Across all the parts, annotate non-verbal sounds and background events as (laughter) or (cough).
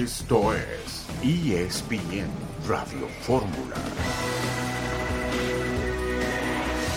Esto es ESPN Radio Fórmula.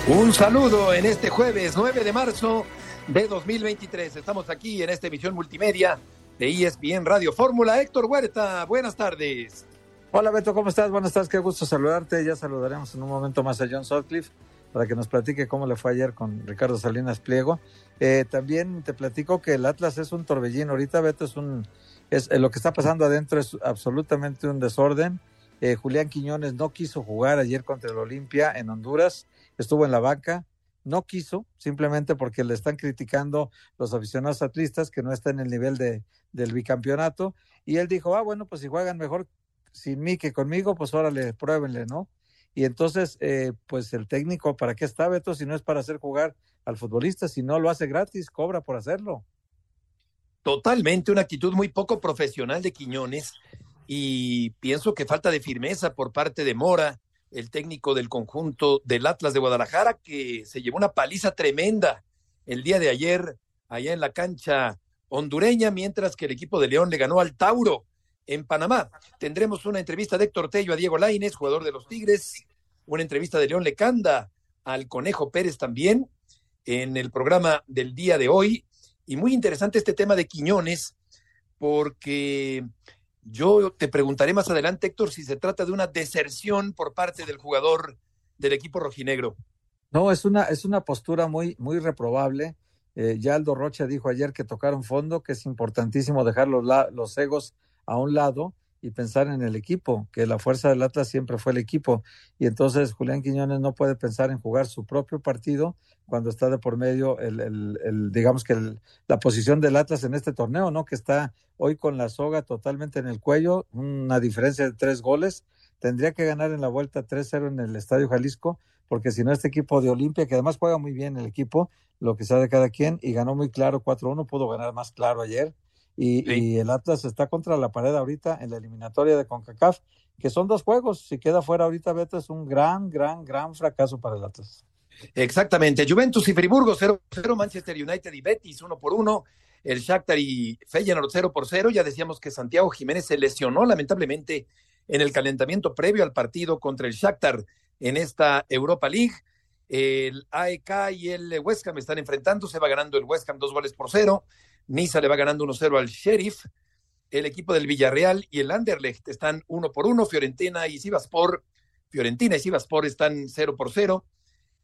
Un saludo en este jueves 9 de marzo de 2023. Estamos aquí en esta emisión multimedia de ESPN Radio Fórmula. Héctor Huerta, buenas tardes. Hola Beto, ¿cómo estás? Buenas tardes, qué gusto saludarte. Ya saludaremos en un momento más a John Sutcliffe para que nos platique cómo le fue ayer con Ricardo Salinas Pliego. Eh, también te platico que el Atlas es un torbellino. Ahorita Beto es un, es eh, lo que está pasando adentro es absolutamente un desorden. Eh, Julián Quiñones no quiso jugar ayer contra el Olimpia en Honduras, estuvo en la banca, no quiso, simplemente porque le están criticando los aficionados atlistas que no está en el nivel de, del bicampeonato. Y él dijo, ah, bueno, pues si juegan mejor sin mí que conmigo, pues órale, pruébenle, ¿no? Y entonces, eh, pues el técnico, ¿para qué está Beto si no es para hacer jugar al futbolista? Si no lo hace gratis, cobra por hacerlo. Totalmente, una actitud muy poco profesional de Quiñones y pienso que falta de firmeza por parte de Mora, el técnico del conjunto del Atlas de Guadalajara, que se llevó una paliza tremenda el día de ayer allá en la cancha hondureña, mientras que el equipo de León le ganó al Tauro en Panamá. Tendremos una entrevista de Héctor Tello a Diego Laines, jugador de los Tigres, una entrevista de León Lecanda al Conejo Pérez también en el programa del día de hoy. Y muy interesante este tema de Quiñones, porque yo te preguntaré más adelante, Héctor, si se trata de una deserción por parte del jugador del equipo rojinegro. No, es una, es una postura muy, muy reprobable. Eh, ya Aldo Rocha dijo ayer que tocaron fondo, que es importantísimo dejar los, los egos a un lado y pensar en el equipo, que la fuerza del Atlas siempre fue el equipo. Y entonces Julián Quiñones no puede pensar en jugar su propio partido cuando está de por medio el, el, digamos que la posición del Atlas en este torneo, ¿no? Que está hoy con la soga totalmente en el cuello, una diferencia de tres goles. Tendría que ganar en la vuelta 3-0 en el Estadio Jalisco, porque si no este equipo de Olimpia, que además juega muy bien el equipo, lo que sea de cada quien, y ganó muy claro 4-1, pudo ganar más claro ayer y, el Atlas está contra la pared ahorita en la eliminatoria de CONCACAF, que son dos juegos. Si queda fuera ahorita, Beto, es un gran, gran, gran fracaso para el Atlas. Exactamente. Juventus y Friburgo 0-0, Manchester United y Betis 1 por 1, el Shakhtar y Feyenoord 0 por 0. Ya decíamos que Santiago Jiménez se lesionó lamentablemente en el calentamiento previo al partido contra el Shakhtar en esta Europa League. El AEK y el West Ham están enfrentando, se va ganando el West Ham dos goles por cero. Niza le va ganando 1-0 al Sheriff. El equipo del Villarreal y el Anderlecht están uno por uno. Fiorentina y Sivaspor, Fiorentina y Sivaspor están 0 por 0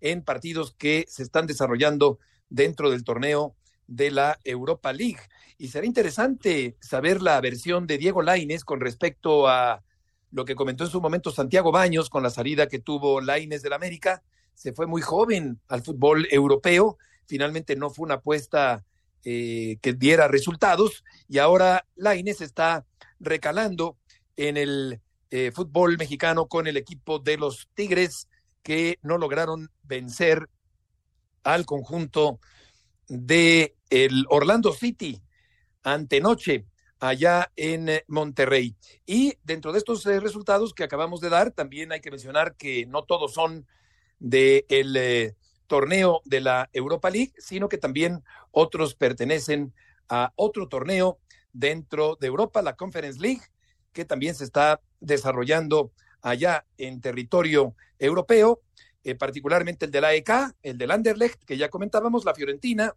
en partidos que se están desarrollando dentro del torneo de la Europa League. Y será interesante saber la versión de Diego Laines con respecto a lo que comentó en su momento Santiago Baños con la salida que tuvo Laines del América. Se fue muy joven al fútbol europeo. Finalmente no fue una apuesta eh, que diera resultados y ahora Laines está recalando en el eh, fútbol mexicano con el equipo de los Tigres que no lograron vencer al conjunto de el Orlando City antenoche allá en Monterrey. Y dentro de estos eh, resultados que acabamos de dar, también hay que mencionar que no todos son de el torneo de la Europa League, sino que también otros pertenecen a otro torneo dentro de Europa, la Conference League, que también se está desarrollando allá en territorio europeo, eh, particularmente el de la EK, el del Anderlecht, que ya comentábamos, la Fiorentina,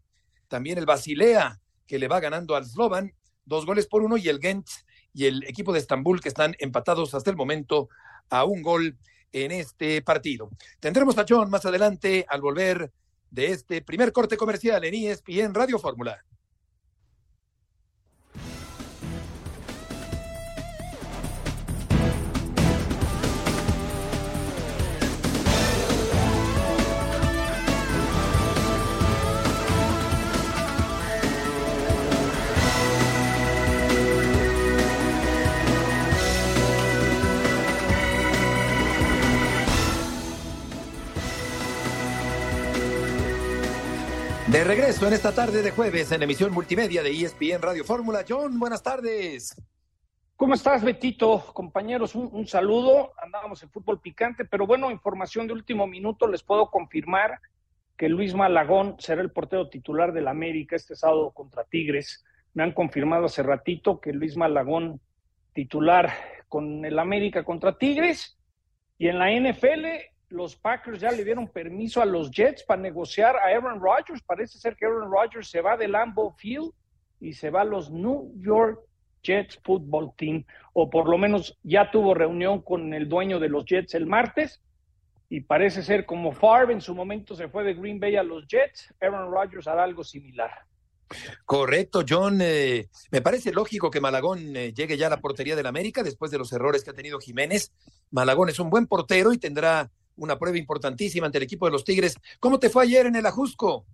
también el Basilea, que le va ganando al Slovan, dos goles por uno, y el Gent y el equipo de Estambul, que están empatados hasta el momento a un gol en este partido. Tendremos a John más adelante al volver de este primer corte comercial en ESPN Radio Fórmula. Regreso en esta tarde de jueves en emisión multimedia de ESPN Radio Fórmula. John, buenas tardes. ¿Cómo estás, Betito? Compañeros, un, saludo. Andábamos en fútbol picante, pero bueno, información de último minuto. Les puedo confirmar que Luis Malagón será el portero titular del América este sábado contra Tigres. Me han confirmado hace ratito que Luis Malagón titular con el América contra Tigres. Y en la NFL, los Packers ya le dieron permiso a los Jets para negociar a Aaron Rodgers. Parece ser que Aaron Rodgers se va del Lambeau Field y se va a los New York Jets Football Team, o por lo menos ya tuvo reunión con el dueño de los Jets el martes, y parece ser como Favre en su momento se fue de Green Bay a los Jets, Aaron Rodgers hará algo similar. Correcto, John. Eh, me parece lógico que Malagón eh, llegue ya a la portería del América después de los errores que ha tenido Jiménez. Malagón es un buen portero y tendrá una prueba importantísima ante el equipo de los Tigres. ¿Cómo te fue ayer en el Ajusco?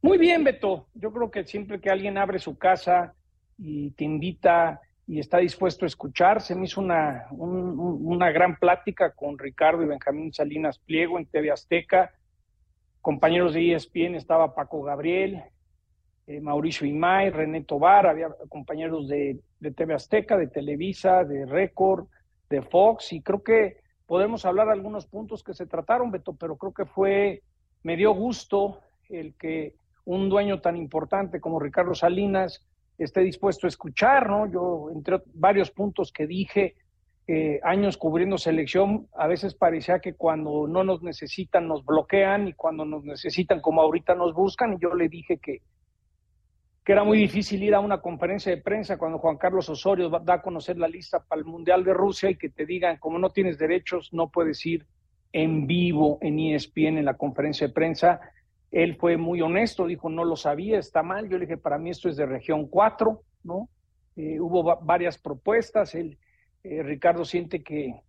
Muy bien, Beto. Yo creo que siempre que alguien abre su casa y te invita y está dispuesto a escuchar, se me hizo una, una gran plática con Ricardo y Benjamín Salinas Pliego en TV Azteca. Compañeros de ESPN estaba Paco Gabriel, eh, Mauricio Imay, René Tobar, había compañeros de, de TV Azteca, de Televisa, de Record, de Fox, y creo que podemos hablar de algunos puntos que se trataron, Beto, pero creo que fue, me dio gusto el que un dueño tan importante como Ricardo Salinas esté dispuesto a escuchar, ¿no? Yo, entre varios puntos que dije, eh, años cubriendo selección, a veces parecía que cuando no nos necesitan nos bloquean y cuando nos necesitan como ahorita nos buscan, y yo le dije que, que era muy difícil ir a una conferencia de prensa cuando Juan Carlos Osorio da a conocer la lista para el Mundial de Rusia y que te digan, como no tienes derechos, no puedes ir en vivo en ESPN en la conferencia de prensa. Él fue muy honesto, dijo, no lo sabía, está mal. Yo le dije, para mí esto es de región 4, ¿no? Eh, hubo varias propuestas. Él, eh, Ricardo siente que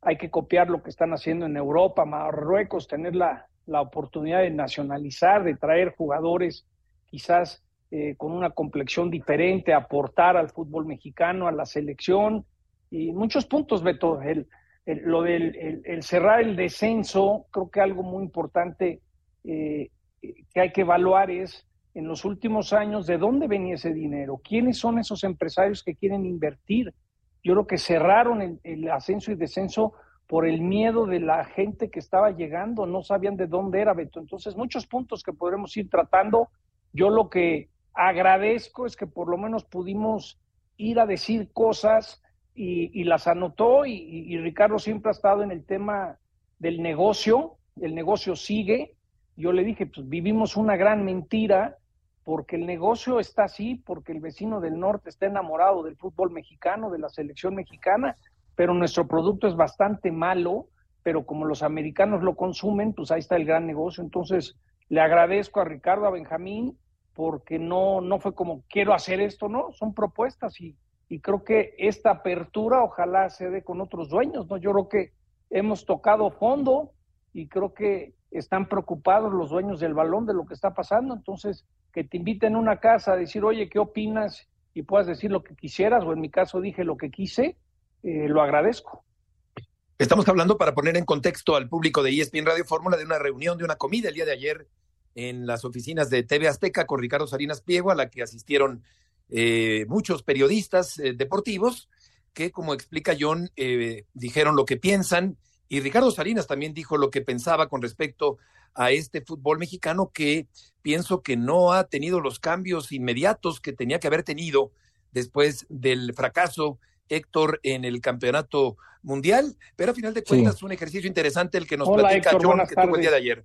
hay que copiar lo que están haciendo en Europa, Marruecos, tener la, la oportunidad de nacionalizar, de traer jugadores quizás eh, con una complexión diferente, aportar al fútbol mexicano, a la selección. Y muchos puntos, Beto. El, lo del el, cerrar el descenso, creo que algo muy importante eh, que hay que evaluar es en los últimos años de dónde venía ese dinero, quiénes son esos empresarios que quieren invertir. Yo creo que cerraron el, ascenso y descenso por el miedo de la gente que estaba llegando, no sabían de dónde era Beto. Entonces, muchos puntos que podremos ir tratando. Yo lo que agradezco es que por lo menos pudimos ir a decir cosas y, las anotó y, y, Ricardo siempre ha estado en el tema del negocio, el negocio sigue, yo le dije, pues vivimos una gran mentira porque el negocio está así, porque el vecino del norte está enamorado del fútbol mexicano, de la selección mexicana, pero nuestro producto es bastante malo, pero como los americanos lo consumen, pues ahí está el gran negocio. Entonces, le agradezco a Ricardo, a Benjamín, porque no, no fue como quiero hacer esto, no, son propuestas y, y creo que esta apertura ojalá se dé con otros dueños, ¿no? Yo creo que hemos tocado fondo y creo que están preocupados los dueños del balón de lo que está pasando. Entonces, que te inviten a una casa a decir, oye, ¿qué opinas? Y puedas decir lo que quisieras, o en mi caso dije lo que quise, eh, lo agradezco. Estamos hablando para poner en contexto al público de ESPN Radio Fórmula de una reunión, de una comida el día de ayer en las oficinas de TV Azteca con Ricardo Salinas Pliego, a la que asistieron eh, muchos periodistas eh, deportivos que, como explica John, dijeron lo que piensan. Y Ricardo Salinas también dijo lo que pensaba con respecto a este fútbol mexicano que pienso que no ha tenido los cambios inmediatos que tenía que haber tenido después del fracaso Héctor en el campeonato mundial, pero a final de cuentas es un ejercicio interesante el que nos platica John que tuvo el día de ayer.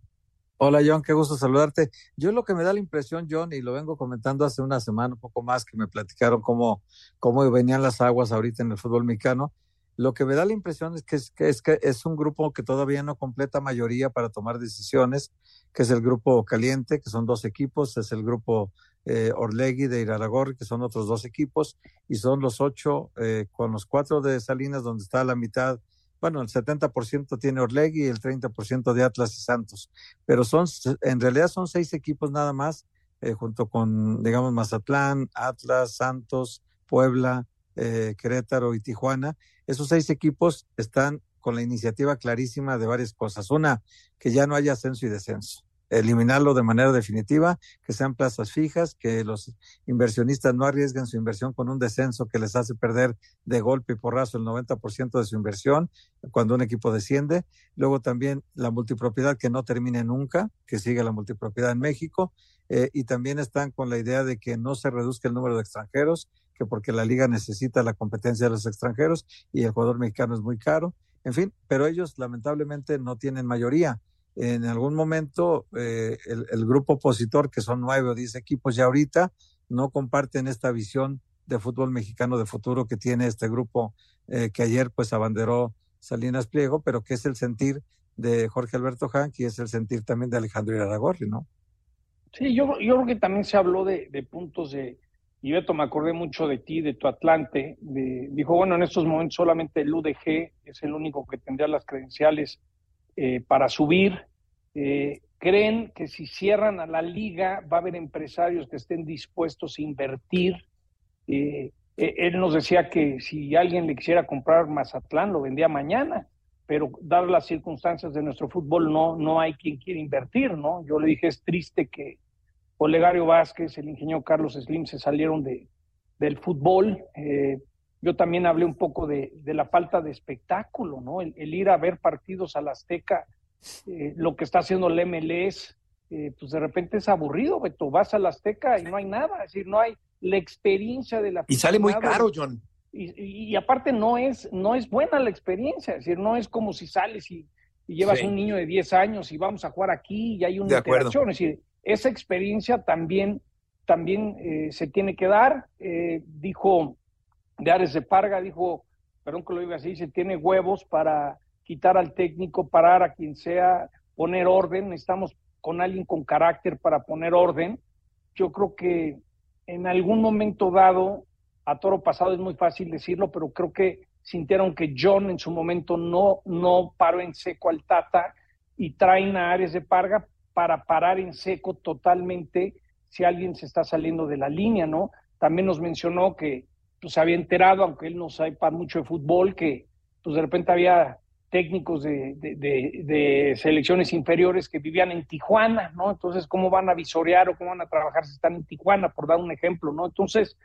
Hola John, qué gusto saludarte. Yo lo que me da la impresión, John, y lo vengo comentando hace una semana, un poco más, que me platicaron cómo, cómo venían las aguas ahorita en el fútbol mexicano, lo que me da la impresión es que es, que es, que es un grupo que todavía no completa mayoría para tomar decisiones, que es el grupo caliente, que son dos equipos, es el grupo eh, Orlegui de Iraragorri, que son otros dos equipos, y son los ocho eh, con los cuatro de Salinas, donde está la mitad, bueno, el 70% tiene Orlegui y el 30% de Atlas y Santos, pero son, en realidad son seis equipos nada más, eh, junto con, digamos, Mazatlán, Atlas, Santos, Puebla, eh, Querétaro y Tijuana, esos seis equipos están con la iniciativa clarísima de varias cosas. Una, que ya no haya ascenso y descenso. Eliminarlo de manera definitiva, que sean plazas fijas, que los inversionistas no arriesguen su inversión con un descenso que les hace perder de golpe y porrazo el 90% de su inversión cuando un equipo desciende. Luego también la multipropiedad que no termine nunca, que siga la multipropiedad en México eh, y también están con la idea de que no se reduzca el número de extranjeros, que porque la liga necesita la competencia de los extranjeros y el jugador mexicano es muy caro, en fin, pero ellos lamentablemente no tienen mayoría. En algún momento eh, el, grupo opositor, que son nueve o diez equipos ya ahorita, no comparten esta visión de fútbol mexicano de futuro que tiene este grupo eh, que ayer pues abanderó Salinas Pliego, pero que es el sentir de Jorge Alberto Hank y es el sentir también de Alejandro Iraragorri, ¿no? Sí, yo, yo creo que también se habló de, puntos de, y Beto, me acordé mucho de ti, de tu Atlante, dijo, bueno, en estos momentos solamente el UDG es el único que tendría las credenciales eh, para subir. Eh, creen que si cierran a la liga va a haber empresarios que estén dispuestos a invertir. Eh, él nos decía que si alguien le quisiera comprar Mazatlán, lo vendía mañana pero dadas las circunstancias de nuestro fútbol no, no hay quien quiera invertir, ¿no? Yo le dije, es triste que Olegario Vázquez, el ingeniero Carlos Slim se salieron de, del fútbol. Yo también hablé un poco de, de, la falta de espectáculo, ¿no? El, ir a ver partidos a la Azteca, eh, lo que está haciendo el MLS, eh, pues de repente es aburrido, Beto, vas a la Azteca y no hay nada, es decir, no hay la experiencia de la... Y sale muy caro, John. Y, aparte no es, no es buena la experiencia, es decir, no es como si sales y, llevas un niño de 10 años y vamos a jugar aquí y hay una interacción, es decir, esa experiencia también, también eh, se tiene que dar, eh, dijo de Ares de Parga, dijo, perdón que lo diga así, se tiene huevos para quitar al técnico, parar a quien sea, poner orden, estamos con alguien con carácter para poner orden. Yo creo que en algún momento dado a toro pasado es muy fácil decirlo, pero creo que sintieron que John en su momento no, no paró en seco al Tata y traen a Ares de Parga para parar en seco totalmente si alguien se está saliendo de la línea, ¿no? También nos mencionó que pues había enterado, aunque él no sepa mucho de fútbol, que pues de repente había técnicos de, de, selecciones inferiores que vivían en Tijuana, ¿no? Entonces, ¿cómo van a visorear o cómo van a trabajar si están en Tijuana, por dar un ejemplo, ¿no? Entonces,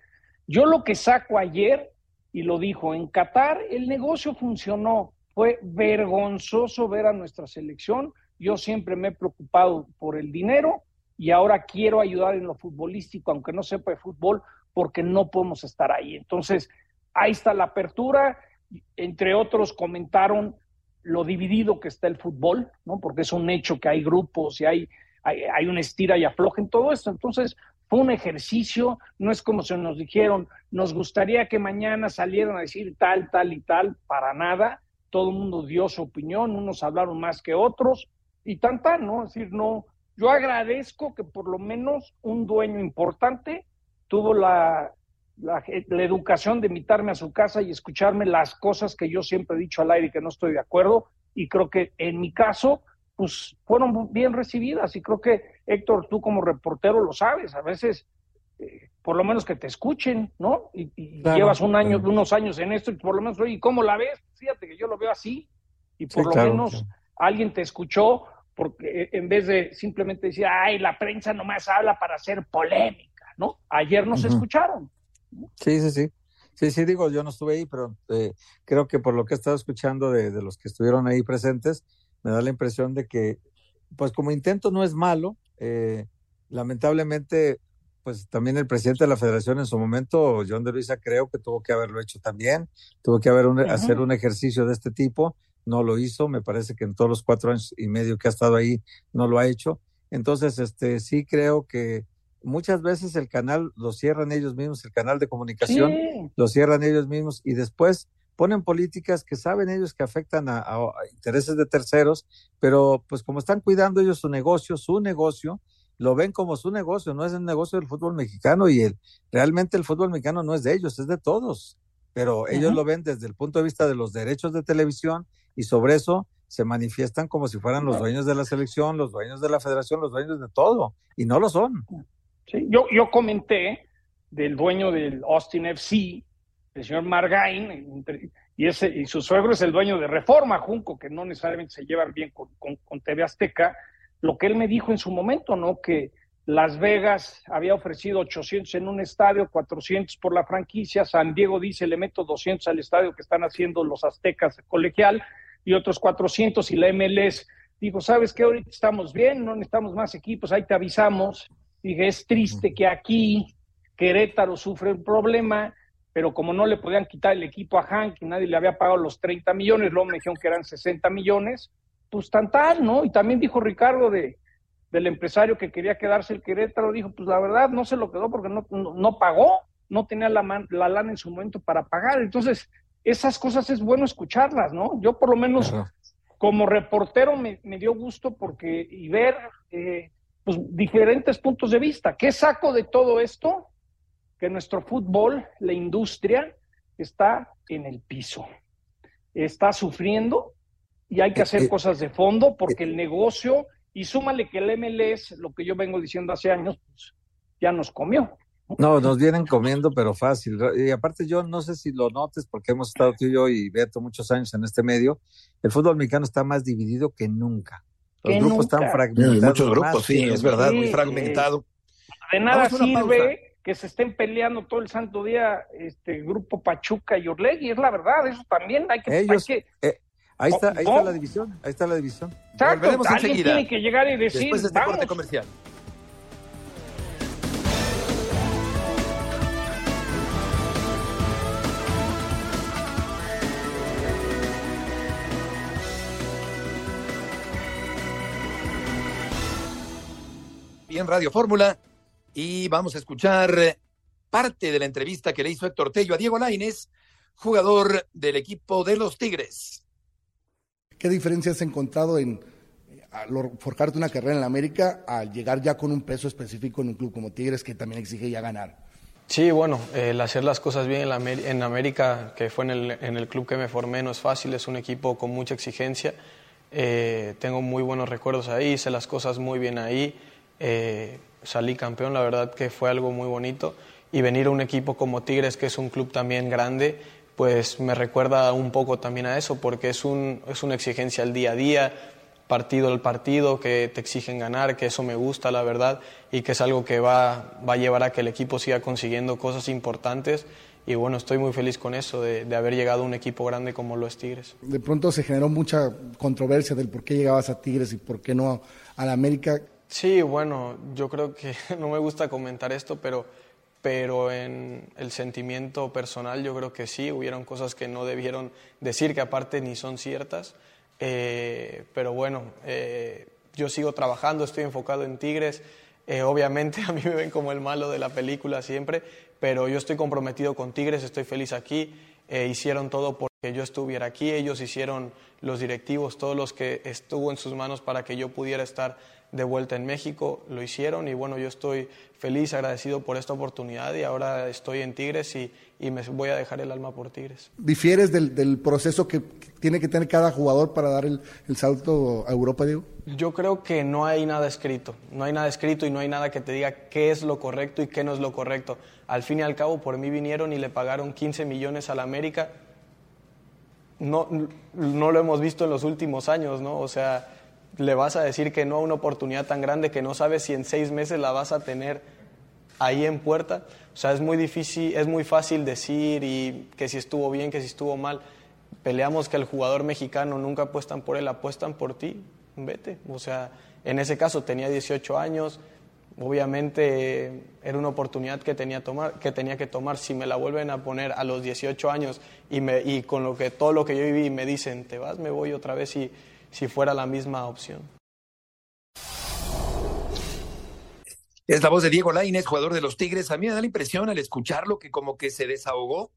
yo lo que saco ayer, y lo dijo, en Qatar el negocio funcionó. Fue vergonzoso ver a nuestra selección. Yo siempre me he preocupado por el dinero y ahora quiero ayudar en lo futbolístico, aunque no sepa de fútbol, porque no podemos estar ahí. Entonces, ahí está la apertura. Entre otros, comentaron lo dividido que está el fútbol, ¿no? Porque es un hecho que hay grupos y hay, hay, hay una estira y afloja en todo esto. Entonces, fue un ejercicio, no es como se nos dijeron, nos gustaría que mañana salieran a decir tal, tal y tal, para nada. Todo el mundo dio su opinión, unos hablaron más que otros y tan tan, ¿no? Es decir, no, yo agradezco que por lo menos un dueño importante tuvo la, la, la, educación de invitarme a su casa y escucharme las cosas que yo siempre he dicho al aire y que no estoy de acuerdo. Y creo que en mi caso pues fueron bien recibidas y creo que Héctor, tú como reportero lo sabes, a veces eh, por lo menos que te escuchen, ¿no? Y, llevas un año, unos años en esto y por lo menos, oye, ¿cómo la ves? Fíjate que yo lo veo así y por lo menos alguien te escuchó porque eh, en vez de simplemente decir, ay, la prensa nomás habla para hacer polémica, ¿no? Ayer nos escucharon. Sí, sí, sí. Sí, sí, digo, yo no estuve ahí, pero eh, creo que por lo que he estado escuchando de, de los que estuvieron ahí presentes, me da la impresión de que, pues como intento no es malo, eh, lamentablemente, pues también el presidente de la federación en su momento, John de Luisa, creo que tuvo que haberlo hecho también, tuvo que haber hacer un ejercicio de este tipo, no lo hizo, me parece que en todos los cuatro años y medio que ha estado ahí no lo ha hecho. Entonces, este, sí creo que muchas veces el canal lo cierran ellos mismos, el canal de comunicación lo cierran ellos mismos y después ponen políticas que saben ellos que afectan a, intereses de terceros, pero pues como están cuidando ellos su negocio, su negocio, lo ven como su negocio, no es el negocio del fútbol mexicano y el, realmente el fútbol mexicano no es de ellos, es de todos, pero ellos lo ven desde el punto de vista de los derechos de televisión y sobre eso se manifiestan como si fueran los dueños de la selección, los dueños de la federación, los dueños de todo, y no lo son. Sí, yo, yo comenté del dueño del Austin FC, el señor Margain, y, ese, y su suegro es el dueño de Reforma, Junco, que no necesariamente se llevan bien con, con, TV Azteca, lo que él me dijo en su momento, ¿no? Que Las Vegas había ofrecido 800 en un estadio, 400 por la franquicia, San Diego dice, le meto 200 al estadio que están haciendo los aztecas colegial, y otros 400, y la MLS dijo, ¿sabes qué? Ahorita estamos bien, no necesitamos más equipos, ahí te avisamos. Dije, es triste que aquí Querétaro sufre un problema, pero como no le podían quitar el equipo a Hank y nadie le había pagado los 30 millones, luego me dijeron que eran 60 millones, pues tan tal, ¿no? Y también dijo Ricardo de, del empresario que quería quedarse el Querétaro, dijo, pues la verdad no se lo quedó porque no, no, pagó, no tenía la, la lana en su momento para pagar. Entonces, esas cosas es bueno escucharlas, ¿no? Yo por lo menos como reportero me, dio gusto porque y ver eh, pues, diferentes puntos de vista. ¿Qué saco de todo esto? Que nuestro fútbol, la industria, está en el piso. Está sufriendo y hay que hacer eh, eh, cosas de fondo porque el negocio, y súmale que el MLS, lo que yo vengo diciendo hace años, pues ya nos comió. No, nos vienen comiendo, pero fácil. Y aparte yo no sé si lo notes, porque hemos estado tú y yo y Beto muchos años en este medio, el fútbol mexicano está más dividido que nunca. Los grupos están fragmentados. muchos grupos, sí, es verdad, muy fragmentado. De nada sirve que se estén peleando todo el santo día este grupo Pachuca y Orlegui, es la verdad, eso también hay que... Ellos, eh, ahí, está, ahí está la división, ahí está la división. Exacto, alguien tiene que llegar y decir, Después de este corte comercial. En Radio Fórmula y vamos a escuchar parte de la entrevista que le hizo Héctor Tello a Diego Laines, jugador del equipo de los Tigres. ¿Qué diferencia has encontrado en forjarte una carrera en la América al llegar ya con un peso específico en un club como Tigres que también exige ya ganar? Sí, bueno, el hacer las cosas bien en, América, que fue en el, en el, club que me formé, no es fácil, es un equipo con mucha exigencia. Eh, tengo muy buenos recuerdos ahí, hice las cosas muy bien ahí. Eh, salí campeón, la verdad que fue algo muy bonito. Y venir a un equipo como Tigres, que es un club también grande, pues me recuerda un poco también a eso, porque es, un, es una exigencia al día a día, partido al partido, que te exigen ganar, que eso me gusta, la verdad, y que es algo que va, va a llevar a que el equipo siga consiguiendo cosas importantes. Y bueno, estoy muy feliz con eso, de, de, haber llegado a un equipo grande como lo es Tigres. De pronto se generó mucha controversia del por qué llegabas a Tigres y por qué no a la América. Sí, bueno, yo creo que (laughs) no me gusta comentar esto, pero, pero en el sentimiento personal yo creo que sí, hubieron cosas que no debieron decir, que aparte ni son ciertas. Eh, pero bueno, eh, yo sigo trabajando, estoy enfocado en Tigres. Eh, obviamente (laughs) a mí me ven como el malo de la película siempre, pero yo estoy comprometido con Tigres, estoy feliz aquí. hicieron todo porque yo estuviera aquí, ellos hicieron los directivos, todos los que estuvo en sus manos para que yo pudiera estar de vuelta en México, lo hicieron y bueno, yo estoy feliz, agradecido por esta oportunidad y ahora estoy en Tigres y, me voy a dejar el alma por Tigres. ¿Difieres del, proceso que tiene que tener cada jugador para dar el, salto a Europa, Diego? Yo creo que no hay nada escrito, no hay nada escrito y no hay nada que te diga qué es lo correcto y qué no es lo correcto. Al fin y al cabo, por mí vinieron y le pagaron 15 millones a la América. No, no lo hemos visto en los últimos años, ¿no? O sea, le vas a decir que no a una oportunidad tan grande que no sabes si en seis meses la vas a tener ahí en puerta. O sea, es muy difícil, es muy fácil decir y que si estuvo bien, que si estuvo mal. Peleamos que el jugador mexicano nunca apuestan por él, apuestan por ti, vete. O sea, en ese caso tenía 18 años, obviamente era una oportunidad que tenía, tomar, que tenía que tomar. Si me la vuelven a poner a los 18 años y, me, y con lo que, todo lo que yo viví me dicen, te vas, me voy otra vez y si fuera la misma opción. Es la voz de Diego Lainez, jugador de los Tigres. A mí me da la impresión al escucharlo que como que se desahogó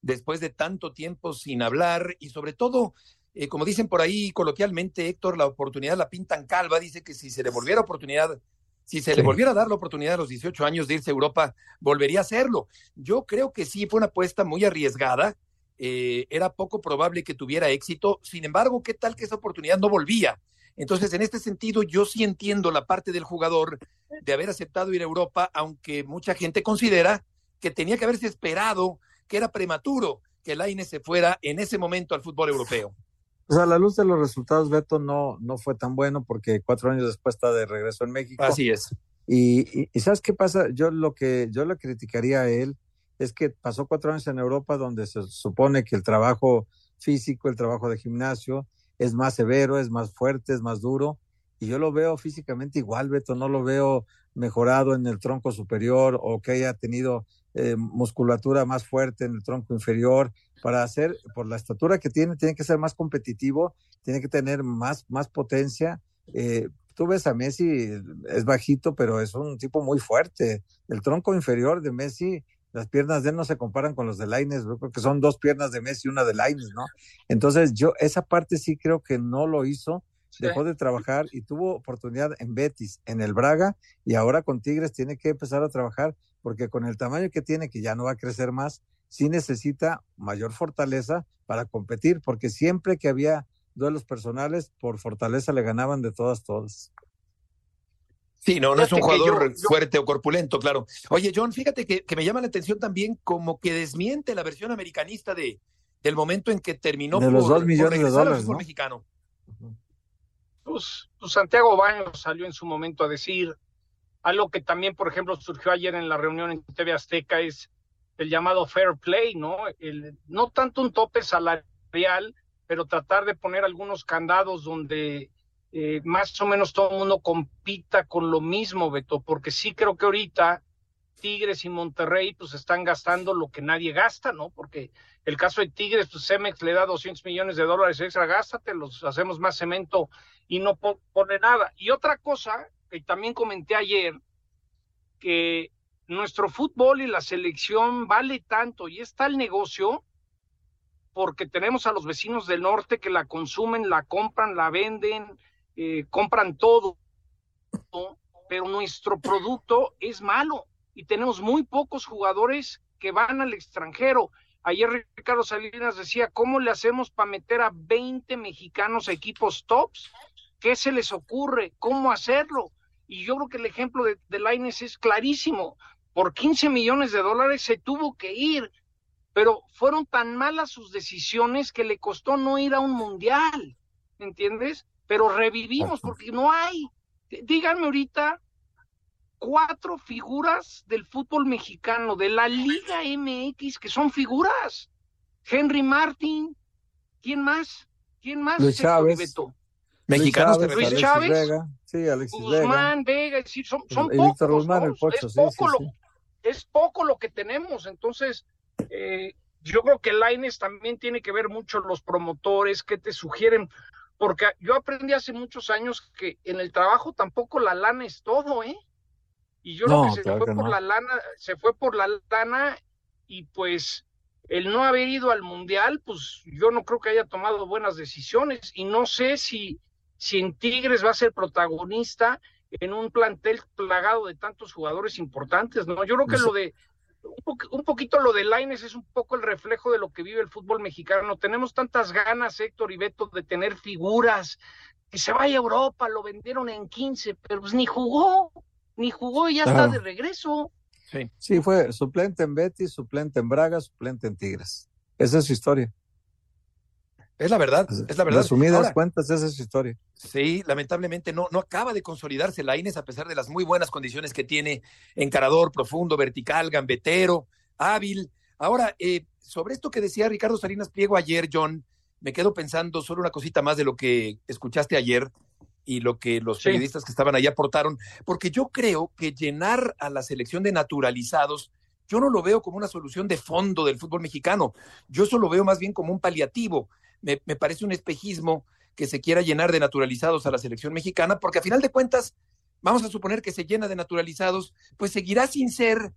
después de tanto tiempo sin hablar y sobre todo, eh, como dicen por ahí coloquialmente, Héctor, la oportunidad la pintan calva. Dice que si se le volviera oportunidad, si se le volviera a dar la oportunidad a los 18 años de irse a Europa, volvería a hacerlo. Yo creo que sí fue una apuesta muy arriesgada eh, era poco probable que tuviera éxito. Sin embargo, ¿qué tal que esa oportunidad no volvía? Entonces, en este sentido, yo sí entiendo la parte del jugador de haber aceptado ir a Europa, aunque mucha gente considera que tenía que haberse esperado, que era prematuro que el AINE se fuera en ese momento al fútbol europeo. O sea, a la luz de los resultados, Beto no, no fue tan bueno porque cuatro años después está de regreso en México. Así es. Y, y, ¿sabes qué pasa? Yo lo que yo le criticaría a él es que pasó cuatro años en Europa donde se supone que el trabajo físico, el trabajo de gimnasio es más severo, es más fuerte, es más duro. Y yo lo veo físicamente igual, Beto, no lo veo mejorado en el tronco superior o que haya tenido eh, musculatura más fuerte en el tronco inferior. Para hacer, por la estatura que tiene, tiene que ser más competitivo, tiene que tener más, más potencia. Eh, tú ves a Messi, es bajito, pero es un tipo muy fuerte. El tronco inferior de Messi, las piernas de él no se comparan con los de Laines, porque son dos piernas de Messi y una de Laines, ¿no? Entonces yo esa parte sí creo que no lo hizo dejó de trabajar y tuvo oportunidad en Betis, en el Braga y ahora con Tigres tiene que empezar a trabajar porque con el tamaño que tiene, que ya no va a crecer más, sí necesita mayor fortaleza para competir, porque siempre que había duelos personales, por fortaleza le ganaban de todas, todas. Sí, no, no es un jugador fuerte o corpulento, claro. Oye, John, fíjate que, me llama la atención también como que desmiente la versión americanista de del momento en que terminó de los dos millones de dólares, ¿no? mexicano pues, pues, Santiago Baños salió en su momento a decir algo que también, por ejemplo, surgió ayer en la reunión en TV Azteca, es el llamado fair play, ¿no? El, no tanto un tope salarial, pero tratar de poner algunos candados donde eh, más o menos todo el mundo compita con lo mismo, Beto, porque sí creo que ahorita Tigres y Monterrey pues están gastando lo que nadie gasta, ¿no? Porque el caso de Tigres, pues Cemex le da 200 millones de dólares extra, gástate, los hacemos más cemento y no pone nada. Y otra cosa que también comenté ayer, que nuestro fútbol y la selección vale tanto y está el negocio porque tenemos a los vecinos del norte que la consumen, la compran, la venden, eh, compran todo, pero nuestro producto es malo y tenemos muy pocos jugadores que van al extranjero. Ayer Ricardo Salinas decía, ¿cómo le hacemos para meter a 20 mexicanos a equipos tops? ¿Qué se les ocurre? ¿Cómo hacerlo? Y yo creo que el ejemplo de, de Laines es clarísimo. Por 15 millones de dólares se tuvo que ir, pero fueron tan malas sus decisiones que le costó no ir a un mundial, ¿entiendes? Pero revivimos porque no hay. Díganme ahorita cuatro figuras del fútbol mexicano, de la Liga MX, que son figuras. Henry Martin, ¿quién más? ¿Quién más? Luis Chávez. Mexicanos Luis Chávez, Luis Chávez Vega, sí, Alexis Guzmán, Vega, es decir, son, son pocos, Guzmán, ¿no? el Pocho, es, sí, poco sí, lo, sí. es poco lo que tenemos, entonces eh, yo creo que Laines también tiene que ver mucho los promotores que te sugieren, porque yo aprendí hace muchos años que en el trabajo tampoco la lana es todo, ¿eh? Y yo No, creo que se claro fue que por no. la lana, se fue por la lana y pues el no haber ido al mundial, pues yo no creo que haya tomado buenas decisiones y no sé si, si en Tigres va a ser protagonista en un plantel plagado de tantos jugadores importantes, ¿no? Yo creo que Pues- lo de un, po- un poquito lo de Laines es un poco el reflejo de lo que vive el fútbol mexicano. Tenemos tantas ganas, Héctor y Beto, de tener figuras, que se vaya a Europa, lo vendieron en 15, pero pues ni jugó, ni jugó y ya está de regreso. Sí, fue suplente en Betis, suplente en Braga, suplente en Tigres. Esa es su historia. Es la verdad, es la verdad. Resumidas Ahora, cuentas, esa es su historia. Sí, lamentablemente no, no acaba de consolidarse la Inés a pesar de las muy buenas condiciones que tiene, encarador, profundo, vertical, gambetero, hábil. Ahora, eh, sobre esto que decía Ricardo Salinas Pliego ayer, John, me quedo pensando solo una cosita más de lo que escuchaste ayer y lo que los Sí. periodistas que estaban ahí aportaron, porque yo creo que llenar a la selección de naturalizados, yo no lo veo como una solución de fondo del fútbol mexicano, yo eso lo veo más bien como un paliativo, me, me parece un espejismo que se quiera llenar de naturalizados a la selección mexicana, porque a final de cuentas, vamos a suponer que se llena de naturalizados, pues seguirá sin ser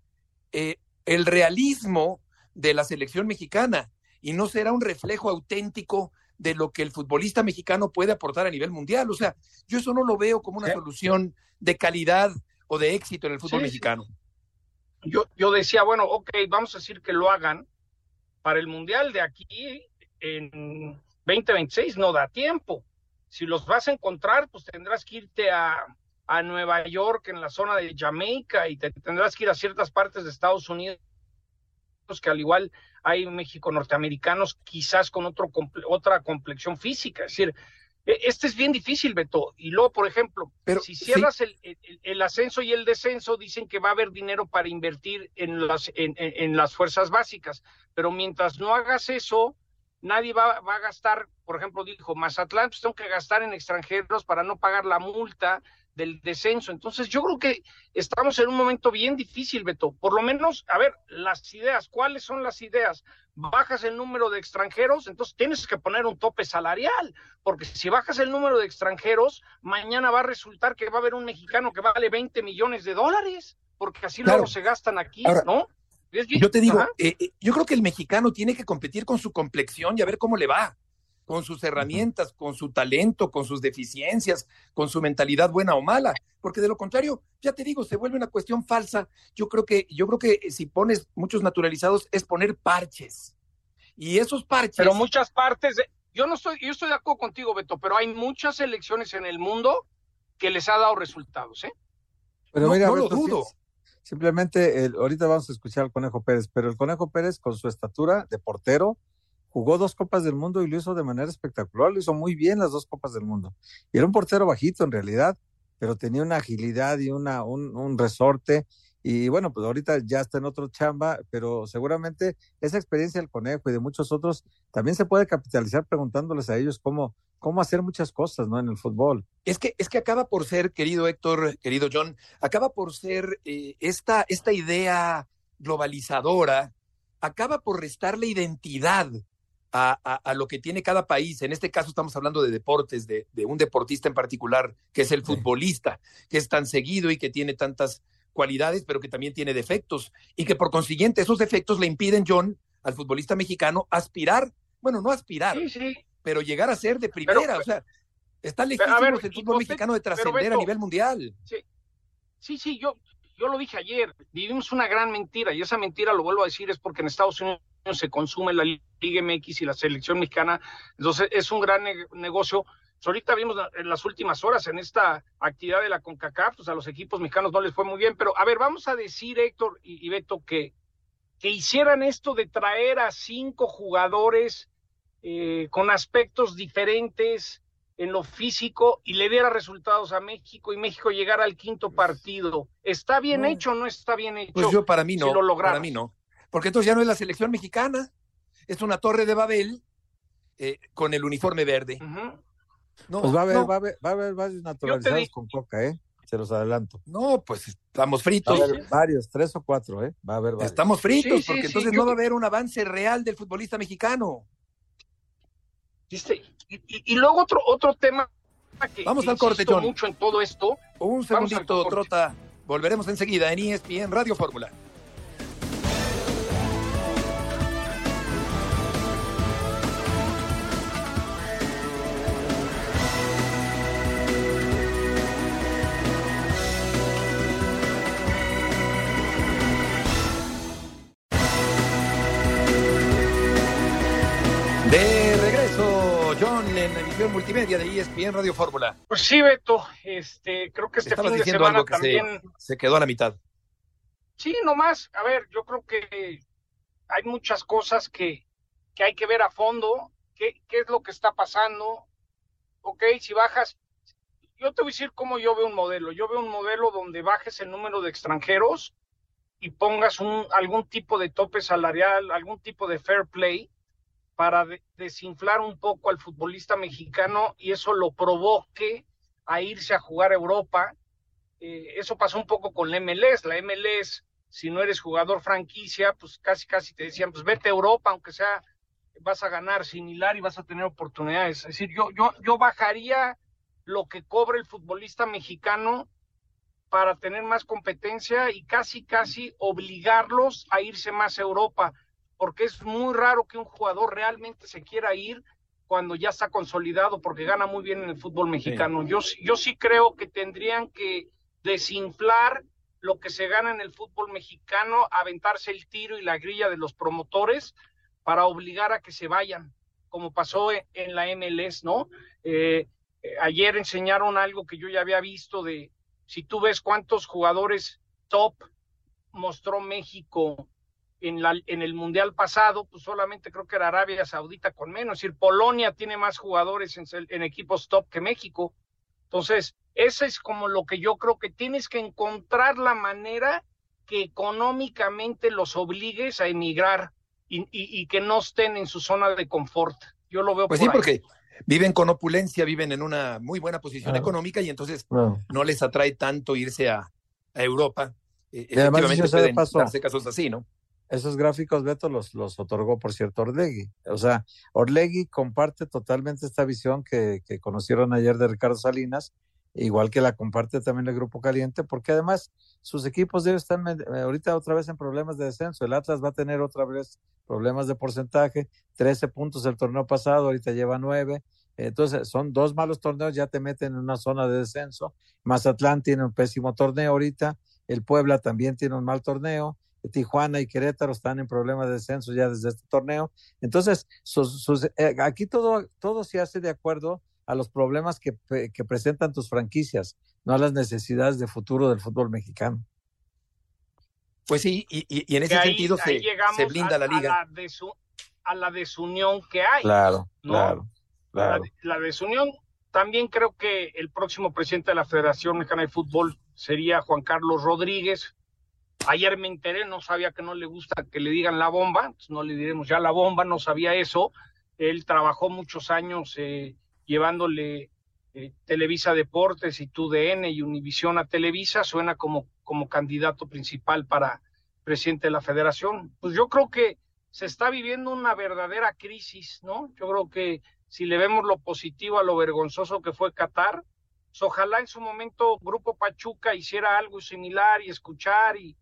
eh, el realismo de la selección mexicana y no será un reflejo auténtico de lo que el futbolista mexicano puede aportar a nivel mundial. O sea, yo eso no lo veo como una solución de calidad o de éxito en el fútbol sí. mexicano. Yo, yo decía, bueno, ok, vamos a decir que lo hagan para el Mundial de aquí en 2026, no da tiempo. Si los vas a encontrar, pues tendrás que irte a, a Nueva York, en la zona de Jamaica, y te tendrás que ir a ciertas partes de Estados Unidos que al igual hay México norteamericanos quizás con otro otra complexión física. Es decir, e- este es bien difícil, Beto. Y luego, por ejemplo, Pero, si sí. cierras el, el- el ascenso y el descenso, dicen que va a haber dinero para invertir en las, en, en- en las fuerzas básicas. Pero mientras no hagas eso, nadie va, va a gastar, por ejemplo, dijo Mazatlán, pues tengo que gastar en extranjeros para no pagar la multa del descenso. Entonces, yo creo que estamos en un momento bien difícil, Beto. Por lo menos, a ver, las ideas, ¿cuáles son las ideas? Bajas el número de extranjeros, entonces tienes que poner un tope salarial, porque si bajas el número de extranjeros, mañana va a resultar que va a haber un mexicano que vale 20 millones de dólares, porque así luego se gastan aquí, ¿no? Yo te digo, eh, eh, yo creo que el mexicano tiene que competir con su complexión y a ver cómo le va con sus herramientas, con su talento, con sus deficiencias, con su mentalidad buena o mala, porque de lo contrario, ya te digo, se vuelve una cuestión falsa. Yo creo que yo creo que si pones muchos naturalizados es poner parches. Y esos parches Pero muchas partes de, yo no estoy yo estoy de acuerdo contigo, Beto, pero hay muchas elecciones en el mundo que les ha dado resultados, ¿eh? Pero mira, no lo dudo. Simplemente, ahorita vamos a escuchar al Conejo Pérez, pero el Conejo Pérez con su estatura de portero, jugó dos Copas del Mundo y lo hizo de manera espectacular, lo hizo muy bien las dos Copas del Mundo. Y era un portero bajito en realidad, pero tenía una agilidad y una, un, resorte. Y bueno, pues ahorita ya está en otro chamba, pero seguramente esa experiencia del conejo y de muchos otros también se puede capitalizar preguntándoles a ellos cómo, cómo hacer muchas cosas, ¿no? En el fútbol. Es que, es que acaba por ser, querido Héctor, querido John, acaba por ser eh, esta, esta idea globalizadora, acaba por restarle identidad a, lo que tiene cada país. En este caso estamos hablando de deportes, de, un deportista en particular, que es el futbolista, que es tan seguido y que tiene tantas cualidades, pero que también tiene defectos. Y que por consiguiente esos defectos le impiden, John, al futbolista mexicano aspirar, bueno, no aspirar, pero llegar a ser de primera. o sea, está legítimo el fútbol mexicano de trascender a nivel mundial. Sí, sí, sí yo, yo lo dije ayer, vivimos una gran mentira y esa mentira, lo vuelvo a decir, es porque en Estados Unidos se consume la Liga MX y la selección mexicana, entonces es un gran negocio. Pues ahorita vimos en las últimas horas en esta actividad de la CONCACAF, pues a los equipos mexicanos no les fue muy bien, pero a ver, vamos a decir, Héctor y, Beto, que, que hicieran esto de traer a cinco jugadores eh, con aspectos diferentes en lo físico y le diera resultados a México y México llegara al quinto partido. ¿Está bien hecho o no está bien hecho? Pues yo para mí no, para mí no porque entonces ya no es la selección mexicana, es una torre de Babel eh, con el uniforme verde. No, pues va a haber, va a haber, va a haber varios naturalizados con coca, ¿eh? Se los adelanto. No, pues estamos fritos. varios, tres o cuatro, ¿eh? Va a haber varios. Estamos fritos, porque entonces no va a haber un avance real del futbolista mexicano. Y, luego otro, otro tema que, Vamos al corte, John. mucho en todo esto. Un segundito, Trota. Volveremos enseguida en ESPN Radio Fórmula. Multimedia de ESPN Radio Fórmula. Pues sí, Beto, este, creo que este fin de semana también se, quedó a la mitad. Sí, nomás, a ver, yo creo que hay muchas cosas que, que hay que ver a fondo, qué, qué es lo que está pasando, ok, si bajas, yo te voy a decir cómo yo veo un modelo, yo veo un modelo donde bajes el número de extranjeros y pongas un, algún tipo de tope salarial, algún tipo de fair play, para desinflar un poco al futbolista mexicano y eso lo provoque a irse a jugar a Europa. Eh, eso pasó un poco con la MLS. La MLS, si no eres jugador franquicia, pues casi casi te decían, pues vete a Europa, aunque sea vas a ganar similar y vas a tener oportunidades. Es decir, yo, yo, yo bajaría lo que cobra el futbolista mexicano para tener más competencia y casi, casi obligarlos a irse más a Europa porque es muy raro que un jugador realmente se quiera ir cuando ya está consolidado, porque gana muy bien en el fútbol mexicano. Yo, yo sí creo que tendrían que desinflar lo que se gana en el fútbol mexicano, aventarse el tiro y la grilla de los promotores para obligar a que se vayan, como pasó en, la MLS, ¿no? Eh, eh, ayer enseñaron algo que yo ya había visto de, si tú ves cuántos jugadores top mostró México en, la, en el Mundial pasado, pues solamente creo que era Arabia Saudita con menos. Es decir, Polonia tiene más jugadores en, en equipos top que México. Entonces, eso es como lo que yo creo que tienes que encontrar la manera que económicamente los obligues a emigrar y, y, que no estén en su zona de confort. Yo lo veo pues sí, porque viven con opulencia, viven en una muy buena posición económica y entonces no. les atrae tanto irse a, Europa. Eh, y además, pueden darse casos así, ¿no? Esos gráficos, Beto, los, los otorgó, por cierto, Orlegui. O sea, Orlegui comparte totalmente esta visión que, que conocieron ayer de Ricardo Salinas, igual que la comparte también el Grupo Caliente, porque además sus equipos deben estar eh, ahorita otra vez en problemas de descenso. El Atlas va a tener otra vez problemas de porcentaje, 13 puntos el torneo pasado, ahorita lleva 9. Entonces, son dos malos torneos, ya te meten en una zona de descenso. Mazatlán tiene un pésimo torneo ahorita, el Puebla también tiene un mal torneo, Tijuana y Querétaro están en problemas de descenso ya desde este torneo. Entonces, eh, aquí todo, todo se hace de acuerdo a los problemas que, presentan tus franquicias, no a las necesidades de futuro del fútbol mexicano. Pues sí, y, en ese sentido se, blinda la liga. A la, a la, desunión que hay. Claro, claro. La, la, desunión, también creo que el próximo presidente de la Federación Mexicana de Fútbol sería Juan Carlos Rodríguez. Ayer me enteré, no sabía que no le gusta que le digan la bomba, no le diremos ya la bomba, no sabía eso. Él trabajó muchos años eh, llevándole eh, Televisa Deportes y TUDN y Univisión a Televisa, suena como, como candidato principal para presidente de la federación. Pues yo creo que se está viviendo una verdadera crisis, ¿no? Yo creo que si le vemos lo positivo a lo vergonzoso que fue Qatar, pues ojalá en su momento Grupo Pachuca hiciera algo similar y escuchar y,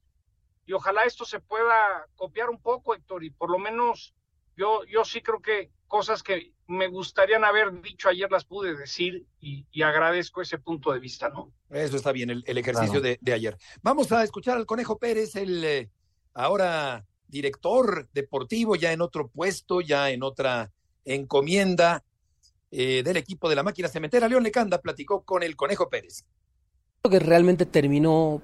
y ojalá esto se pueda copiar un poco, Héctor, y por lo menos yo, yo sí creo que cosas que me gustarían haber dicho ayer las pude decir y, agradezco ese punto de vista, ¿no? Eso está bien, el, ejercicio de, ayer. Vamos a escuchar al Conejo Pérez, el eh, ahora director deportivo, ya en otro puesto, ya en otra encomienda eh, del equipo de la máquina cementera. León Lecanda platicó con el Conejo Pérez. Creo que realmente terminó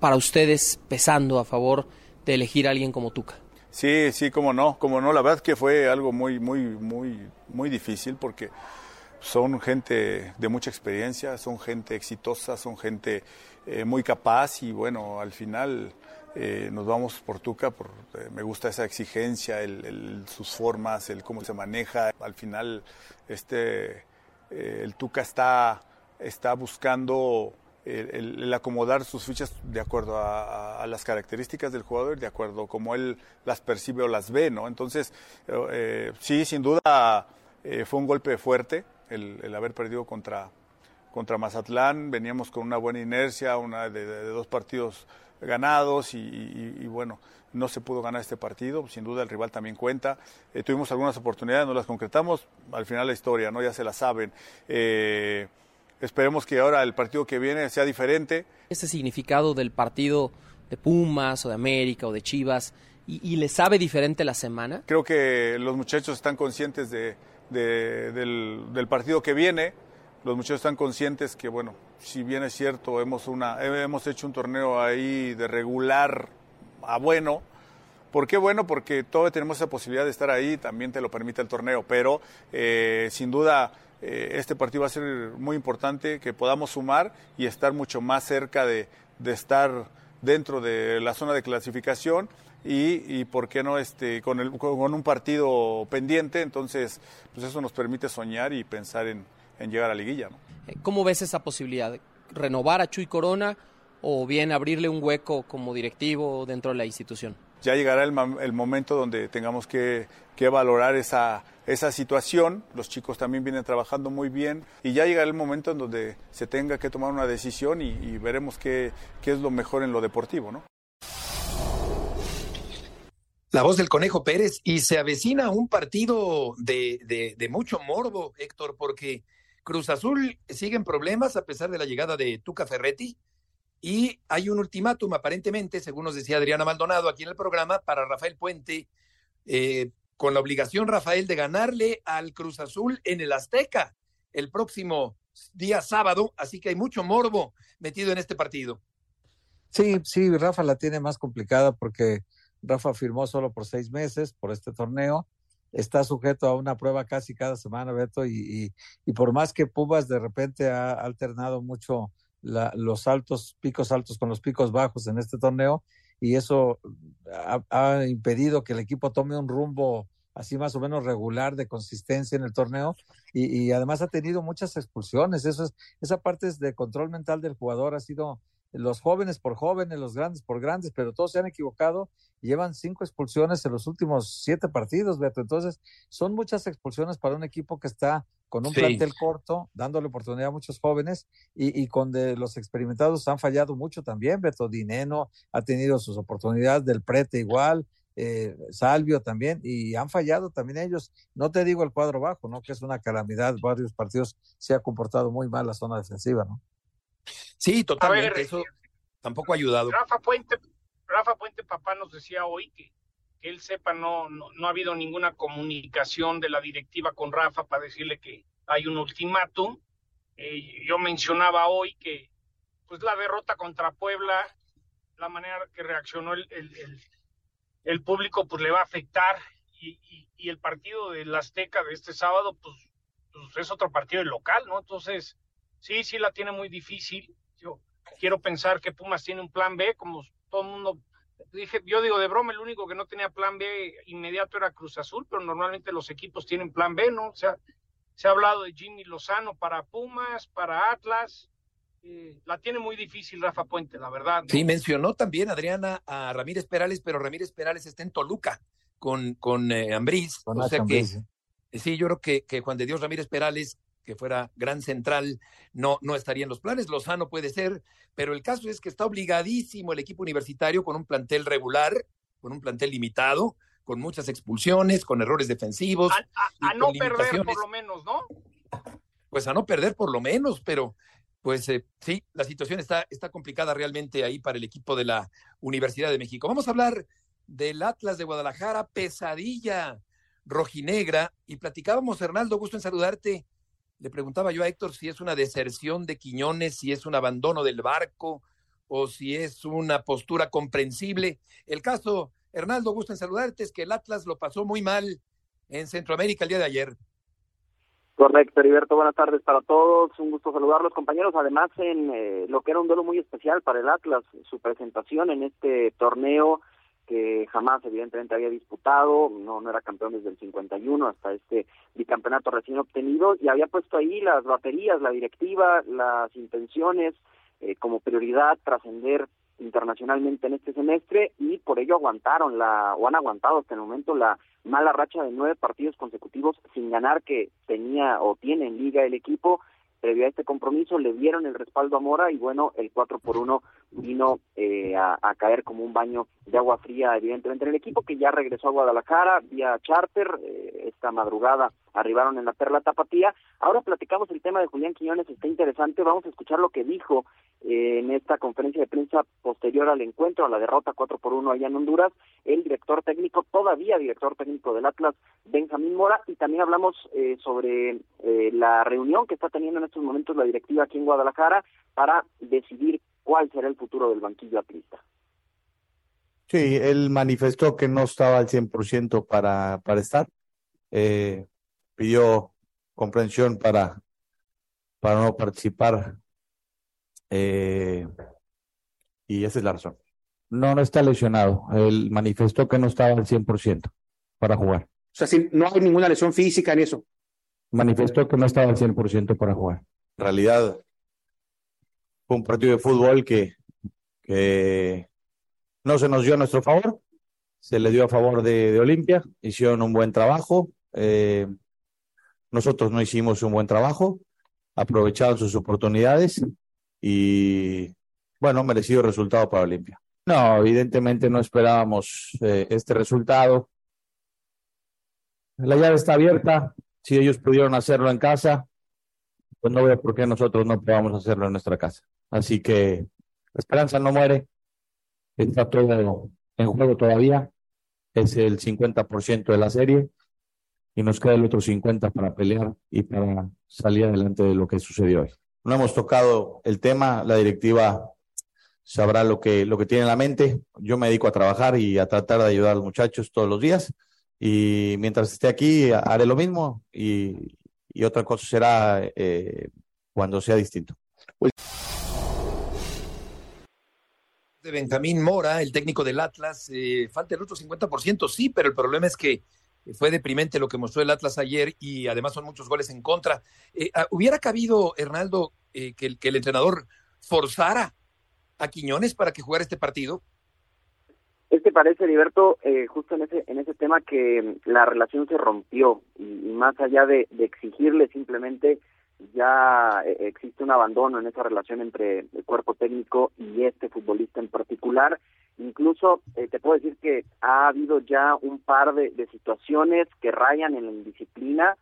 para ustedes pesando a favor de elegir a alguien como Tuca. Sí, sí, como no, como no, la verdad que fue algo muy, muy, muy, muy difícil porque son gente de mucha experiencia, son gente exitosa, son gente eh, muy capaz y bueno, al final eh, nos vamos por Tuca, por, eh, me gusta esa exigencia, sus formas, el cómo se maneja, al final este, el Tuca está, está buscando el, acomodar sus fichas de acuerdo a, las características del jugador, de acuerdo a cómo él las percibe o las ve, ¿no? Entonces, eh, sí, sin duda eh, fue un golpe fuerte el, haber perdido contra, contra Mazatlán, veníamos con una buena inercia, una de, dos partidos ganados y, bueno, no se pudo ganar este partido, sin duda el rival también cuenta. Eh, tuvimos algunas oportunidades, no las concretamos, al final la historia, ¿no? Ya se la saben. Esperemos que ahora el partido que viene sea diferente. Ese significado del partido de Pumas o de América o de Chivas, ¿y, le sabe diferente la semana? Creo que los muchachos están conscientes de, del, partido que viene. Los muchachos están conscientes que, bueno, si bien es cierto, hemos, una, hemos hecho un torneo ahí de regular a bueno, ¿Por qué bueno? Porque todavía tenemos esa posibilidad de estar ahí, también te lo permite el torneo, pero eh, sin duda eh, este partido va a ser muy importante, que podamos sumar y estar mucho más cerca de, estar dentro de la zona de clasificación y, por qué no este con, el, con un partido pendiente. Entonces pues eso nos permite soñar y pensar en, llegar a liguilla eh, ¿cómo ves esa posibilidad renovar a Chuy Corona o bien abrirle un hueco como directivo dentro de la institución ya llegará el, momento donde tengamos que, valorar esa, esa situación. Los chicos también vienen trabajando muy bien y ya llegará el momento en donde se tenga que tomar una decisión y, veremos qué, es lo mejor en lo deportivo, ¿no? La voz del Conejo Pérez y se avecina un partido de, de, de mucho morbo, Héctor, porque Cruz Azul sigue en problemas a pesar de la llegada de Tuca Ferretti y hay un ultimátum, aparentemente, según nos decía Adriana Maldonado aquí en el programa, para Rafael Puente, eh, con la obligación, Rafael, de ganarle al Cruz Azul en el Azteca el próximo día sábado. Así que hay mucho morbo metido en este partido. Sí, sí, Rafa la tiene más complicada porque Rafa firmó solo por seis meses por este torneo. Está sujeto a una prueba casi cada semana, Beto, y, y por más que Pumas de repente ha alternado mucho los altos, picos altos con los picos bajos en este torneo y eso ha, impedido que el equipo tome un rumbo así más o menos regular de consistencia en el torneo y, además ha tenido muchas expulsiones. Eso es, esa parte es de control mental del jugador ha sido los jóvenes por jóvenes, los grandes por grandes, pero todos se han equivocado y llevan cinco expulsiones en los últimos siete partidos, Beto. Entonces, son muchas expulsiones para un equipo que está con un plantel corto, dándole oportunidad a muchos jóvenes y, y con de los experimentados han fallado mucho también, Beto. Dineno ha tenido sus oportunidades, del Prete igual, eh, Salvio también, y han fallado también ellos. No te digo el cuadro bajo, ¿no? Que es una calamidad, varios partidos se ha comportado muy mal la zona defensiva, ¿no? Sí, totalmente. Eso tampoco ha ayudado. Rafa Puente, Rafa Puente, papá, nos decía hoy que, que él sepa, no, no, ha habido ninguna comunicación de la directiva con Rafa para decirle que hay un ultimátum. Eh, yo mencionaba hoy que pues la derrota contra Puebla, la manera que reaccionó el, el, el, público, pues le va a afectar. Y, y, y, el partido del Azteca de este sábado, pues, pues es otro partido local, ¿no? Entonces, sí, sí la tiene muy difícil. Yo quiero pensar que Pumas tiene un plan B, como todo el mundo dije, yo digo de broma, el único que no tenía plan B inmediato era Cruz Azul, pero normalmente los equipos tienen plan B, ¿no? O sea, se ha hablado de Jimmy Lozano para Pumas, para Atlas. Eh, la tiene muy difícil Rafa Puente, la verdad. Sí, mencionó también Adriana a Ramírez Perales, pero Ramírez Perales está en Toluca con, con eh, Ambriz. o sea que, sí, yo creo que, que Juan de Dios Ramírez Perales que fuera gran central, no, no estaría en los planes. Lozano puede ser, pero el caso es que está obligadísimo el equipo universitario con un plantel regular, con un plantel limitado, con muchas expulsiones, con errores defensivos. A, no perder por lo menos, ¿no? Pues a no perder por lo menos, pero pues eh, sí, la situación está, está complicada realmente ahí para el equipo de la Universidad de México. Vamos a hablar del Atlas de Guadalajara, pesadilla rojinegra, y platicábamos, Hernaldo, gusto en saludarte le preguntaba yo a Héctor si es una deserción de Quiñones, si es un abandono del barco o si es una postura comprensible. El caso, Hernaldo, gusto en saludarte, es que el Atlas lo pasó muy mal en Centroamérica el día de ayer. Correcto, Heriberto, buenas tardes para todos, un gusto saludarlos compañeros, además en eh, lo que era un duelo muy especial para el Atlas, su presentación en este torneo que jamás evidentemente había disputado, no, no era campeón desde el 51 hasta este bicampeonato recién obtenido y había puesto ahí las baterías, la directiva, las intenciones eh, como prioridad trascender internacionalmente en este semestre y por ello aguantaron la o han aguantado hasta el momento la mala racha de nueve partidos consecutivos sin ganar que tenía o tiene en liga el equipo previo a este compromiso, le dieron el respaldo a Mora y bueno, el 4 por 1 vino eh, a, caer como un baño de agua fría, evidentemente, en el equipo que ya regresó a Guadalajara vía charter, eh, esta madrugada arribaron en la Perla Tapatía. Ahora platicamos el tema de Julián Quiñones, está interesante, vamos a escuchar lo que dijo eh, en esta conferencia de prensa posterior al encuentro, a la derrota 4 por 1 allá en Honduras, el director técnico, todavía director técnico del Atlas, Benjamín Mora, y también hablamos eh, sobre eh, la reunión que está teniendo en estos momentos la directiva aquí en Guadalajara para decidir cuál será el futuro del banquillo atlista. Sí, él manifestó que no estaba al 100% para, para estar. Eh, pidió comprensión para, para no participar. Eh, y esa es la razón. No, no está lesionado. Él manifestó que no estaba al 100% para jugar. O sea, si no hay ninguna lesión física en eso. Manifestó que no estaba al 100% para jugar. En realidad, fue un partido de fútbol que, que no se nos dio a nuestro favor. Se le dio a favor de, de Olimpia. Hicieron un buen trabajo. Eh, nosotros no hicimos un buen trabajo, aprovecharon sus oportunidades y, bueno, merecido resultado para Olimpia. No, evidentemente no esperábamos eh, este resultado. La llave está abierta. Si ellos pudieron hacerlo en casa, pues no veo por qué nosotros no podamos hacerlo en nuestra casa. Así que la esperanza no muere. Está todo en juego todavía. Es el 50% de la serie y nos queda el otro 50 para pelear y para salir adelante de lo que sucedió hoy. No hemos tocado el tema, la directiva sabrá lo que, lo que tiene en la mente. Yo me dedico a trabajar y a tratar de ayudar a los muchachos todos los días y mientras esté aquí haré lo mismo y, y otra cosa será eh, cuando sea distinto. De Benjamín Mora, el técnico del Atlas, eh, falta el otro 50%, sí, pero el problema es que fue deprimente lo que mostró el Atlas ayer y además son muchos goles en contra. Eh, ah, ¿Hubiera cabido, Hernaldo, eh, que, el, entrenador forzara a Quiñones para que jugara este partido? Es que parece, Liberto, eh, justo en ese, en ese tema que la relación se rompió y, más allá de, exigirle simplemente ya eh, existe un abandono en esa relación entre el cuerpo técnico y este futbolista en particular. Incluso eh, te puedo decir que ha habido ya un par de, de situaciones que rayan en la indisciplina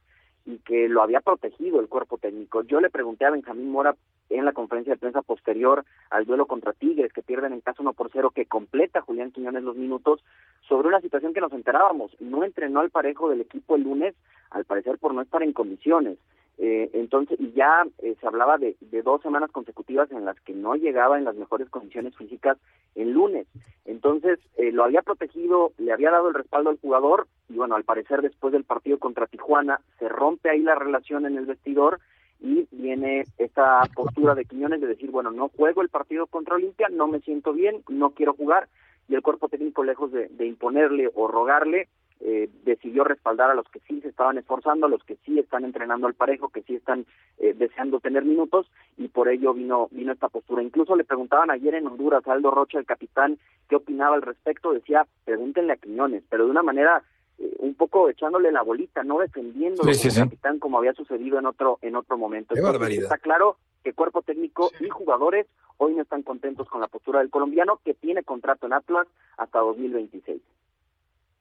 y que lo había protegido el cuerpo técnico. Yo le pregunté a Benjamín Mora en la conferencia de prensa posterior al duelo contra Tigres, que pierden en caso 1 por 0, que completa Julián Quiñones los minutos, sobre una situación que nos enterábamos. No entrenó al parejo del equipo el lunes, al parecer por no estar en condiciones. Eh, entonces, y ya eh, se hablaba de, dos semanas consecutivas en las que no llegaba en las mejores condiciones físicas el lunes. Entonces, eh, lo había protegido, le había dado el respaldo al jugador, y bueno, al parecer después del partido contra Tijuana, se rompe ahí la relación en el vestidor, y viene esta postura de Quiñones de decir, bueno, no juego el partido contra Olimpia, no me siento bien, no quiero jugar, y el cuerpo técnico, lejos de, imponerle o rogarle, eh, decidió respaldar a los que sí se estaban esforzando, a los que sí están entrenando al parejo, que sí están eh, deseando tener minutos, y por ello vino, vino esta postura. Incluso le preguntaban ayer en Honduras a Aldo Rocha, el capitán, qué opinaba al respecto, decía, pregúntenle a Quiñones, pero de una manera eh, un poco echándole la bolita, no defendiendo al capitán como había sucedido en otro en otro momento. está claro que cuerpo técnico y jugadores hoy no están contentos con la postura del colombiano que tiene contrato en Atlas hasta 2026.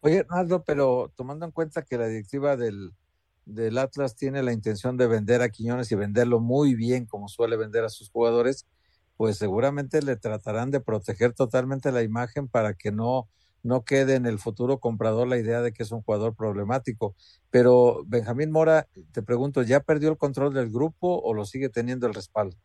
Oye, Hernando, pero tomando en cuenta que la directiva del, del Atlas tiene la intención de vender a Quiñones y venderlo muy bien como suele vender a sus jugadores, pues seguramente le tratarán de proteger totalmente la imagen para que no no quede en el futuro comprador la idea de que es un jugador problemático. Pero Benjamín Mora, te pregunto, ¿ya perdió el control del grupo o lo sigue teniendo el respaldo?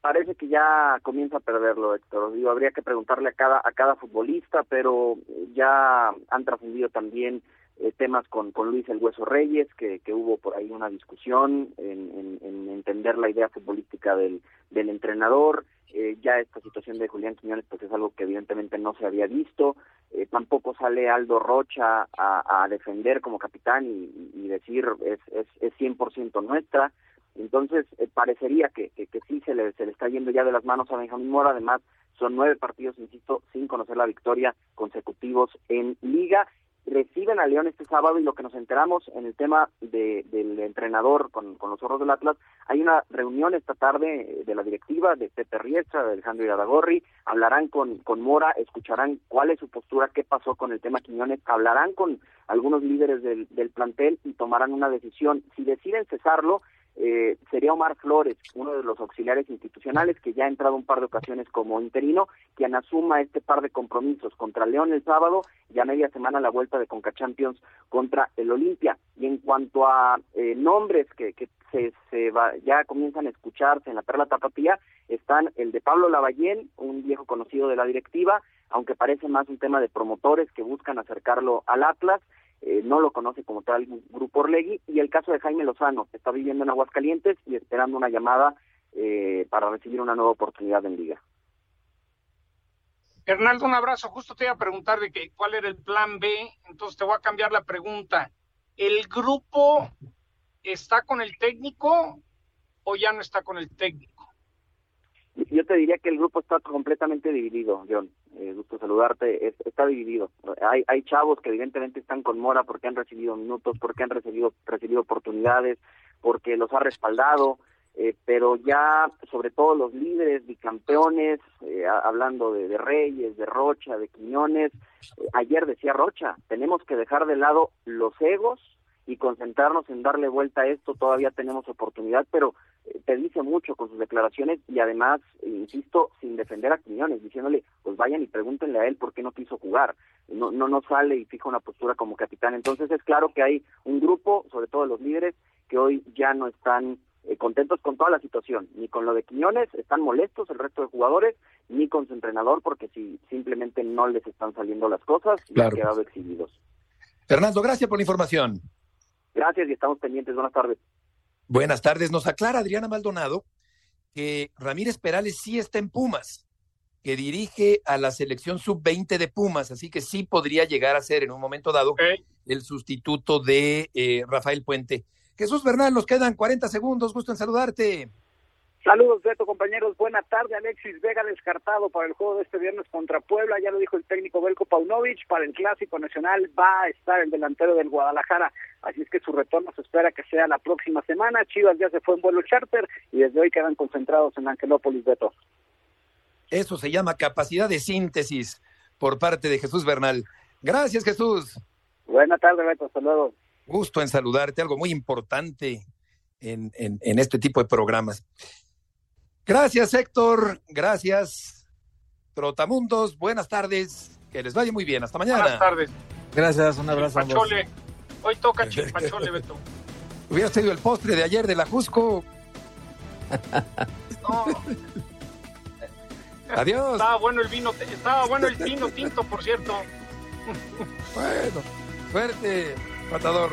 Parece que ya comienza a perderlo, Héctor. Habría que preguntarle a cada a cada futbolista, pero ya han trascendido también eh, temas con, con Luis El Hueso Reyes, que, que hubo por ahí una discusión en, en entender la idea futbolística del, del entrenador. Eh, ya esta situación de Julián Quiñones pues es algo que evidentemente no se había visto, eh, tampoco sale Aldo Rocha a, defender como capitán y, decir es, es, es 100% nuestra, entonces eh, parecería que, que, sí se le, se le está yendo ya de las manos a Benjamín Mora, además son nueve partidos, insisto, sin conocer la victoria consecutivos en liga. Reciben a León este sábado y lo que nos enteramos en el tema de, del entrenador con, con los zorros del Atlas, hay una reunión esta tarde de la directiva de Pepe Riestra, de Alejandro Iradagorri, hablarán con, con Mora, escucharán cuál es su postura, qué pasó con el tema Quiñones, hablarán con algunos líderes del, del plantel y tomarán una decisión. Si deciden cesarlo, eh, sería Omar Flores, uno de los auxiliares institucionales que ya ha entrado un par de ocasiones como interino, quien asuma este par de compromisos contra León el sábado y a media semana la vuelta de Conca Champions contra el Olimpia. Y en cuanto a eh, nombres que, que se, va, ya comienzan a escucharse en la Perla Tapatía, están el de Pablo Lavallén, un viejo conocido de la directiva, aunque parece más un tema de promotores que buscan acercarlo al Atlas, eh, no lo conoce como tal Grupo Orlegui, y el caso de Jaime Lozano, que está viviendo en Aguascalientes y esperando una llamada eh, para recibir una nueva oportunidad en Liga. Hernaldo, un abrazo. Justo te iba a preguntar de que, cuál era el plan B, entonces te voy a cambiar la pregunta. ¿El grupo está con el técnico o ya no está con el técnico? Yo te diría que el grupo está completamente dividido, John. Eh, gusto saludarte. está dividido. Hay, hay chavos que evidentemente están con Mora porque han recibido minutos, porque han recibido, recibido oportunidades, porque los ha respaldado. Eh, pero ya sobre todo los líderes bicampeones, eh, hablando de, de, Reyes, de Rocha, de Quiñones, eh, ayer decía Rocha, tenemos que dejar de lado los egos y concentrarnos en darle vuelta a esto, todavía tenemos oportunidad, pero eh, te dice mucho con sus declaraciones y además, insisto, sin defender a Quiñones, diciéndole, pues vayan y pregúntenle a él por qué no quiso jugar, no, no, no sale y fija una postura como capitán. Entonces es claro que hay un grupo, sobre todo los líderes, que hoy ya no están eh, contentos con toda la situación, ni con lo de Quiñones, están molestos el resto de jugadores, ni con su entrenador, porque si simplemente no les están saliendo las cosas y han quedado exhibidos. Fernando, gracias por la información. Gracias y estamos pendientes. Buenas tardes. Buenas tardes. Nos aclara Adriana Maldonado que Ramírez Perales sí está en Pumas. que dirige a la selección sub-20 de Pumas, así que sí podría llegar a ser en un momento dado el sustituto de eh, Rafael Puente. Jesús Bernal, nos quedan 40 segundos, gusto en saludarte. Saludos, Beto, compañeros. Buena tarde. Alexis Vega descartado para el juego de este viernes contra Puebla. Ya lo dijo el técnico Belko Paunovic. Para el Clásico Nacional va a estar el delantero del Guadalajara. Así es que su retorno se espera que sea la próxima semana. Chivas ya se fue en vuelo charter y desde hoy quedan concentrados en Angelópolis, Beto. Eso se llama capacidad de síntesis por parte de Jesús Bernal. Gracias, Jesús. Buena tarde, Beto. Hasta luego. Gusto en saludarte. Algo muy importante en, en, en este tipo de programas. Gracias, Héctor. Gracias, Trotamundos. Buenas tardes. Que les vaya muy bien. Hasta mañana. Buenas tardes. Gracias, un abrazo. Chipachole. Hoy toca (laughs) chipachole, Beto. Hubieras tenido el postre de ayer de la Jusco. (laughs) No. Adiós. Estaba bueno el vino, estaba bueno el vino tinto, por cierto. (laughs) Bueno, suerte, matador.